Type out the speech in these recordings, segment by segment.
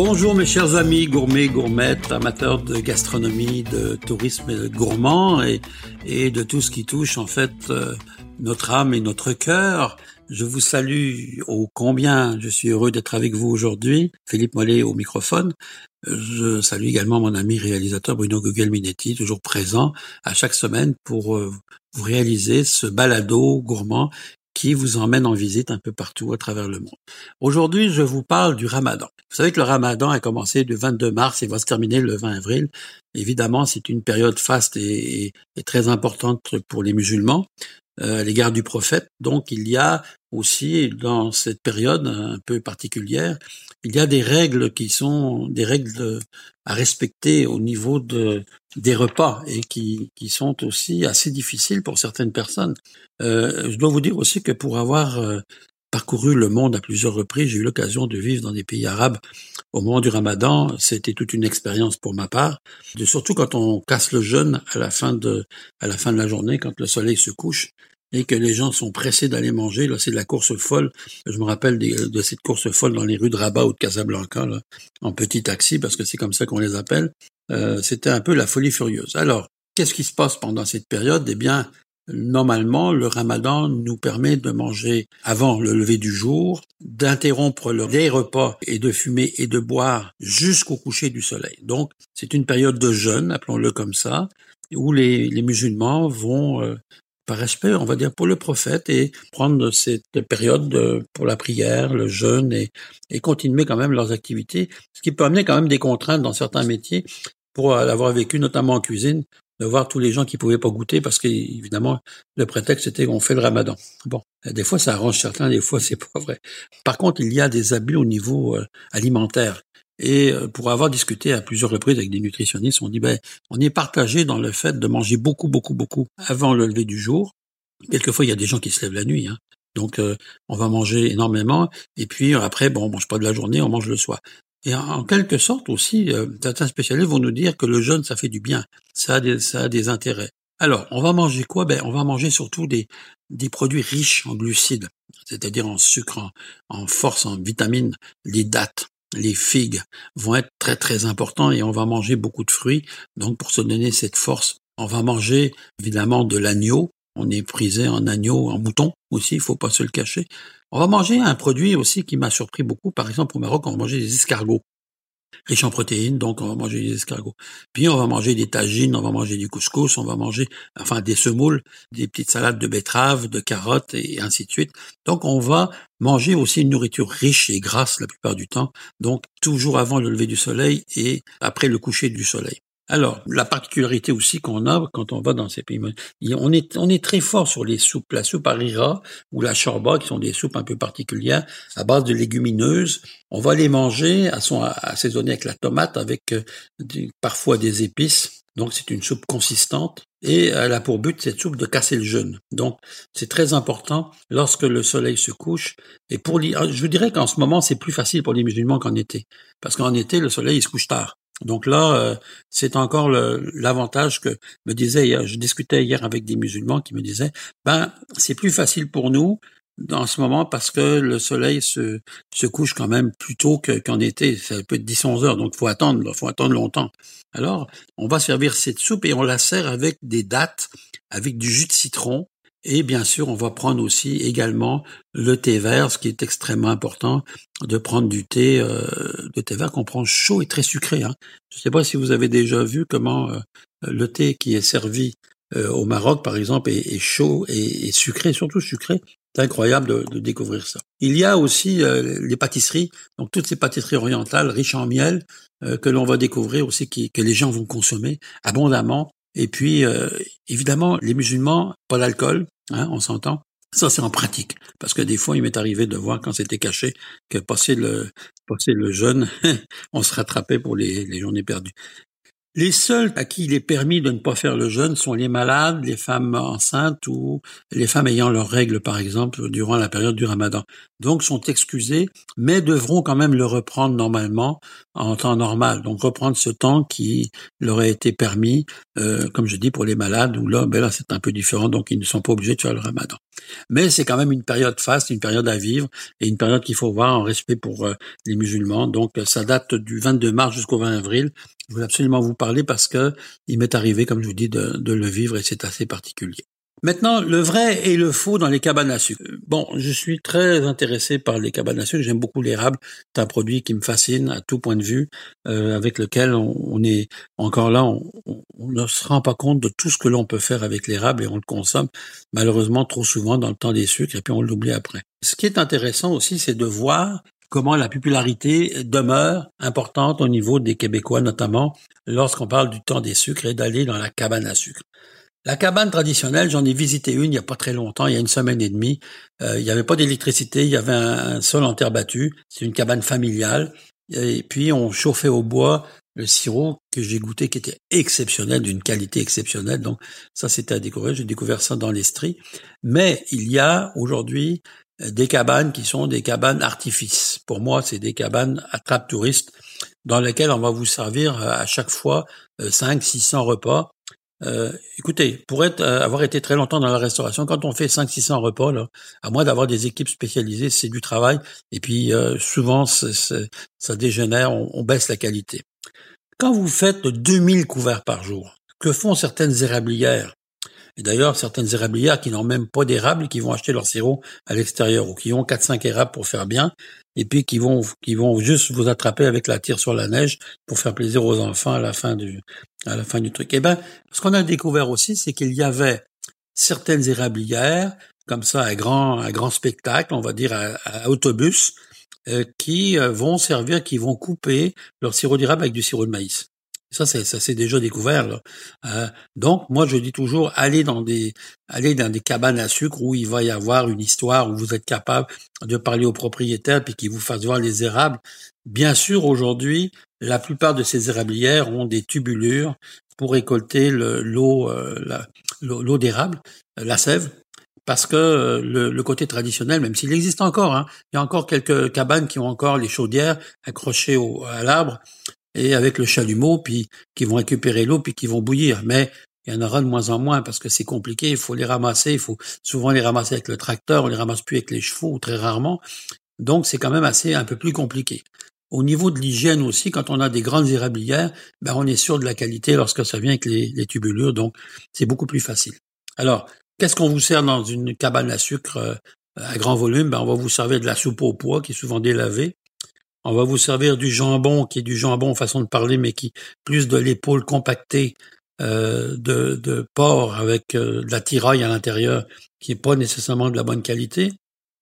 Bonjour mes chers amis gourmets, gourmettes, amateurs de gastronomie, de tourisme gourmand et, de tout ce qui touche en fait euh, notre âme et notre cœur. Je vous salue au combien je suis heureux d'être avec vous aujourd'hui. Philippe Mollet au microphone. Je salue également mon ami réalisateur Bruno Gugelminetti, toujours présent à chaque semaine pour euh, vous réaliser ce balado gourmand qui vous emmène en visite un peu partout à travers le monde. Aujourd'hui, je vous parle du ramadan. Vous savez que le ramadan a commencé le 22 mars et va se terminer le 20 avril. Évidemment, c'est une période faste et, très importante pour les musulmans à l'égard du prophète. Donc, il y a aussi dans cette période un peu particulière, il y a des règles qui sont des règles à respecter au niveau de des repas et qui, qui sont aussi assez difficiles pour certaines personnes. Euh, je dois vous dire aussi que pour avoir euh, parcouru le monde à plusieurs reprises, j'ai eu l'occasion de vivre dans des pays arabes au moment du Ramadan. C'était toute une expérience pour ma part, surtout quand on casse le jeûne à la fin de à la fin de la journée, quand le soleil se couche et que les gens sont pressés d'aller manger. Là, c'est de la course folle. Je me rappelle de cette course folle dans les rues de Rabat ou de Casablanca, en petit taxi, parce que c'est comme ça qu'on les appelle. Euh, c'était un peu la folie furieuse. Alors, qu'est-ce qui se passe pendant cette période? Eh bien, normalement, le ramadan nous permet de manger avant le lever du jour, d'interrompre les repas et de fumer et de boire jusqu'au coucher du soleil. Donc, c'est une période de jeûne, appelons-le comme ça, où les, musulmans vont euh, par respect, on va dire, pour le prophète et prendre cette période pour la prière, le jeûne et, et continuer quand même leurs activités, ce qui peut amener quand même des contraintes dans certains métiers pour l'avoir vécu notamment en cuisine, de voir tous les gens qui pouvaient pas goûter parce qu'évidemment le prétexte était qu'on fait le ramadan. Bon, des fois ça arrange certains, des fois c'est pas vrai. Par contre, il y a des abus au niveau euh, alimentaire. Et euh, pour avoir discuté à plusieurs reprises avec des nutritionnistes, on dit ben on est partagé dans le fait de manger beaucoup, beaucoup, beaucoup avant le lever du jour. Quelquefois, il y a des gens qui se lèvent la nuit, hein. donc euh, on va manger énormément. Et puis après, bon, on mange pas de la journée, on mange le soir. Et en, quelque sorte aussi, euh, certains spécialistes vont nous dire que le jeûne, ça fait du bien, ça a des, intérêts. Alors, on va manger quoi? Ben, on va manger surtout des, produits riches en glucides, c'est-à-dire en sucre, en, en force, en vitamines, les dattes les figues vont être très très importants et on va manger beaucoup de fruits. Donc pour se donner cette force, on va manger évidemment de l'agneau. On est prisé en agneau, en mouton aussi, il faut pas se le cacher. On va manger un produit aussi qui m'a surpris beaucoup. Par exemple, au Maroc, on va manger des escargots riche en protéines, donc on va manger des escargots. Puis on va manger des tagines, on va manger du couscous, on va manger enfin des semoules, des petites salades de betteraves, de carottes et ainsi de suite. Donc on va manger aussi une nourriture riche et grasse la plupart du temps, donc toujours avant le lever du soleil et après le coucher du soleil. Alors, la particularité aussi qu'on a quand on va dans ces pays, on est, on est très fort sur les soupes. La soupe harira ou la chorba, qui sont des soupes un peu particulières, à base de légumineuses. On va les manger, assaisonnées avec la tomate, avec euh, parfois des épices. Donc, c'est une soupe consistante. Et elle a pour but, cette soupe, de casser le jeûne. Donc, c'est très important lorsque le soleil se couche. Et pour les, je dirais qu'en ce moment, c'est plus facile pour les musulmans qu'en été. Parce qu'en été, le soleil, il se couche tard. Donc là, euh, c'est encore l'avantage que me disait je discutais hier avec des musulmans qui me disaient, ben c'est plus facile pour nous en ce moment parce que le soleil se, se couche quand même plus tôt qu'en été, ça peut être 10-11 heures, donc faut attendre, faut attendre longtemps. Alors, on va servir cette soupe et on la sert avec des dattes, avec du jus de citron, et bien sûr, on va prendre aussi également le thé vert, ce qui est extrêmement important, de prendre du thé, euh, de thé vert qu'on prend chaud et très sucré. Hein. Je ne sais pas si vous avez déjà vu comment euh, le thé qui est servi euh, au Maroc, par exemple, est, chaud et, sucré, surtout sucré. C'est incroyable de, découvrir ça. Il y a aussi les pâtisseries, donc toutes ces pâtisseries orientales riches en miel que l'on va découvrir aussi, que les gens vont consommer abondamment et puis, euh, évidemment, les musulmans, pas d'alcool, hein, on s'entend? Ça, c'est en pratique. Parce que des fois, il m'est arrivé de voir quand c'était caché que passer le, passer le jeûne, on se rattrapait pour les, les journées perdues. Les seuls à qui il est permis de ne pas faire le jeûne sont les malades, les femmes enceintes ou les femmes ayant leurs règles, par exemple, durant la période du ramadan. Donc, sont excusés, mais devront quand même le reprendre normalement en temps normal. Donc, reprendre ce temps qui leur a été permis, euh, comme je dis, pour les malades, où là, ben là, c'est un peu différent, donc ils ne sont pas obligés de faire le ramadan. Mais c'est quand même une période faste, une période à vivre, et une période qu'il faut voir en respect pour euh, les musulmans. Donc, ça date du 22 mars jusqu'au 20 avril. Je voulais absolument vous parce que il m'est arrivé, comme je vous dis, de, le vivre et c'est assez particulier. Maintenant, le vrai et le faux dans les cabanes à sucre. Bon, je suis très intéressé par les cabanes à sucre. J'aime beaucoup l'érable. C'est un produit qui me fascine à tout point de vue, euh, avec lequel on, est encore là. On, on, ne se rend pas compte de tout ce que l'on peut faire avec l'érable et on le consomme malheureusement trop souvent dans le temps des sucres et puis on l'oublie après. Ce qui est intéressant aussi, c'est de voir comment la popularité demeure importante au niveau des Québécois, notamment lorsqu'on parle du temps des sucres et d'aller dans la cabane à sucre. La cabane traditionnelle, j'en ai visité une il n'y a pas très longtemps, il y a une semaine et demie. Euh, il n'y avait pas d'électricité, il y avait un, sol en terre battue. C'est une cabane familiale. Et puis on chauffait au bois le sirop que j'ai goûté qui était exceptionnel, d'une qualité exceptionnelle. Donc ça c'était à découvrir. J'ai découvert ça dans l'Estrie. Mais il y a aujourd'hui des cabanes qui sont des cabanes artifices. Pour moi, c'est des cabanes attrape touristes dans lesquelles on va vous servir euh, à chaque fois 5 euh, 600 repas. Euh, écoutez, pour être, euh, avoir été très longtemps dans la restauration, quand on fait 5 600 repas, là, à moins d'avoir des équipes spécialisées, c'est du travail. Et puis, souvent, ça dégénère, on, on baisse la qualité. Quand vous faites 2000 couverts par jour, que font certaines érablières? Et d'ailleurs, certaines érablières qui n'ont même pas d'érable, qui vont acheter leur sirop à l'extérieur, ou qui ont 4-5 érables pour faire bien, et puis qui vont, qui vont juste vous attraper avec la tire sur la neige pour faire plaisir aux enfants à la fin du, à la fin du truc. Eh ben, ce qu'on a découvert aussi, c'est qu'il y avait certaines érablières, comme ça, à grand, à grand spectacle, on va dire à, autobus, euh, qui euh, vont servir, qui vont couper leur sirop d'érable avec du sirop de maïs. Ça, c'est, ça s'est déjà découvert. Euh, donc, moi, je dis toujours, allez dans des, cabanes à sucre où il va y avoir une histoire où vous êtes capable de parler aux propriétaires puis qu'ils vous fassent voir les érables. Bien sûr, aujourd'hui, la plupart de ces érablières ont des tubulures pour récolter l'eau, euh, l'eau d'érable, la sève, parce que euh, le, côté traditionnel, même s'il existe encore, hein, il y a encore quelques cabanes qui ont encore les chaudières accrochées au, à l'arbre, et avec le chalumeau, puis qui vont récupérer l'eau, puis qui vont bouillir. Mais il y en aura de moins en moins parce que c'est compliqué. Il faut les ramasser. Il faut souvent les ramasser avec le tracteur. On les ramasse plus avec les chevaux, très rarement. Donc c'est quand même assez un peu plus compliqué. Au niveau de l'hygiène aussi, quand on a des grandes érablières, ben on est sûr de la qualité lorsque ça vient avec les, les tubulures. Donc c'est beaucoup plus facile. Alors qu'est-ce qu'on vous sert dans une cabane à sucre euh, à grand volume? Ben on va vous servir de la soupe au pois qui est souvent délavée. On va vous servir du jambon, qui est du jambon façon de parler, mais qui plus de l'épaule compactée euh, de, porc avec euh, de la tiraille à l'intérieur, qui est pas nécessairement de la bonne qualité.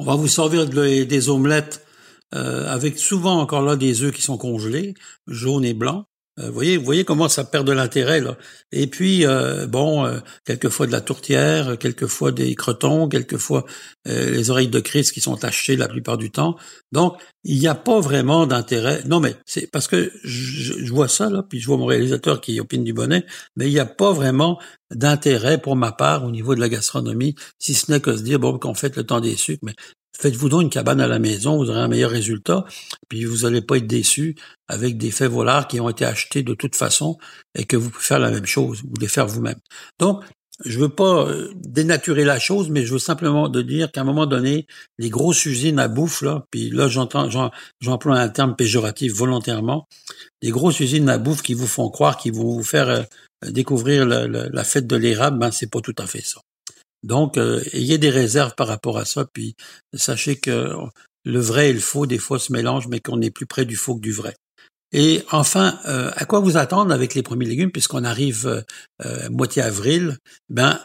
On va vous servir des omelettes euh, avec souvent encore là des œufs qui sont congelés, jaunes et blancs. Euh, vous voyez, vous voyez comment ça perd de l'intérêt là. Et puis euh, bon, euh, quelquefois de la tourtière, quelquefois des crotons, quelquefois les oreilles de Christ qui sont achetées la plupart du temps. Donc il n'y a pas vraiment d'intérêt. Non mais c'est parce que je, je, vois ça là, puis je vois mon réalisateur qui opine du bonnet, mais il n'y a pas vraiment d'intérêt pour ma part au niveau de la gastronomie, si ce n'est que se dire bon qu'on fait le temps des sucres, mais Faites-vous donc une cabane à la maison, vous aurez un meilleur résultat, puis vous n'allez pas être déçu avec des faits volars qui ont été achetés de toute façon et que vous pouvez faire la même chose, vous les faire vous-même. Donc, je veux pas euh, dénaturer la chose, mais je veux simplement de dire qu'à un moment donné, les grosses usines à bouffe, là, puis là j'entends, j'emploie un terme péjoratif volontairement, les grosses usines à bouffe qui vous font croire, qui vont vous faire euh, découvrir la, la fête de l'érable, ben c'est pas tout à fait ça. Donc, euh, ayez des réserves par rapport à ça, puis sachez que le vrai et le faux, des fois, se mélangent, mais qu'on est plus près du faux que du vrai. Et enfin, euh, à quoi vous attendre avec les premiers légumes, puisqu'on arrive euh, moitié avril? Ben,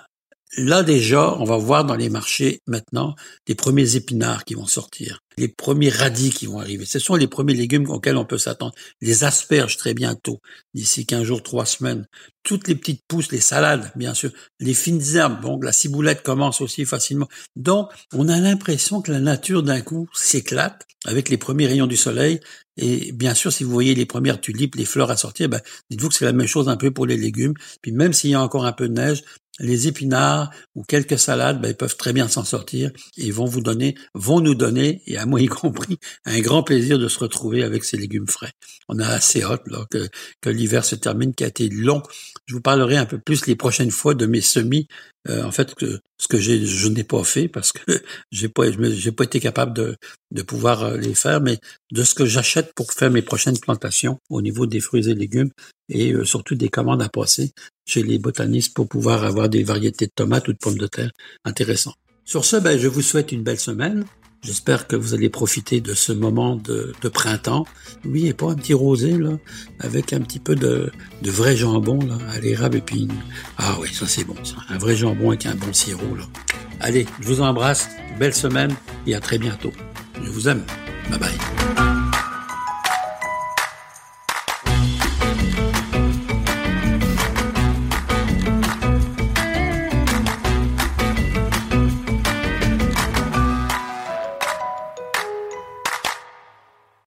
Là déjà, on va voir dans les marchés maintenant les premiers épinards qui vont sortir, les premiers radis qui vont arriver. Ce sont les premiers légumes auxquels on peut s'attendre. Les asperges très bientôt, d'ici 15 jours, 3 semaines. Toutes les petites pousses, les salades, bien sûr, les fines herbes. Donc la ciboulette commence aussi facilement. Donc on a l'impression que la nature d'un coup s'éclate avec les premiers rayons du soleil. Et bien sûr, si vous voyez les premières tulipes, les fleurs à sortir, ben, dites-vous que c'est la même chose un peu pour les légumes. Puis même s'il y a encore un peu de neige, les épinards ou quelques salades, ben, ils peuvent très bien s'en sortir et vont vous donner, vont nous donner, et à moi y compris, un grand plaisir de se retrouver avec ces légumes frais. On a assez hâte là, que, que l'hiver se termine, qui a été long. Je vous parlerai un peu plus les prochaines fois de mes semis. Euh, en fait, ce que je n'ai pas fait parce que j'ai pas, pas été capable de, de pouvoir euh, les faire, mais de ce que j'achète pour faire mes prochaines plantations au niveau des fruits et légumes et euh, surtout des commandes à passer chez les botanistes pour pouvoir avoir des variétés de tomates ou de pommes de terre intéressantes. Sur ce, ben, je vous souhaite une belle semaine. J'espère que vous allez profiter de ce moment de, de, printemps. Oui, et pas un petit rosé, là, avec un petit peu de, de vrai jambon, là, à l'érable et puis... Ah oui, ça c'est bon, ça. Un vrai jambon avec un bon sirop, là. Allez, je vous embrasse, belle semaine et à très bientôt. Je vous aime. Bye bye.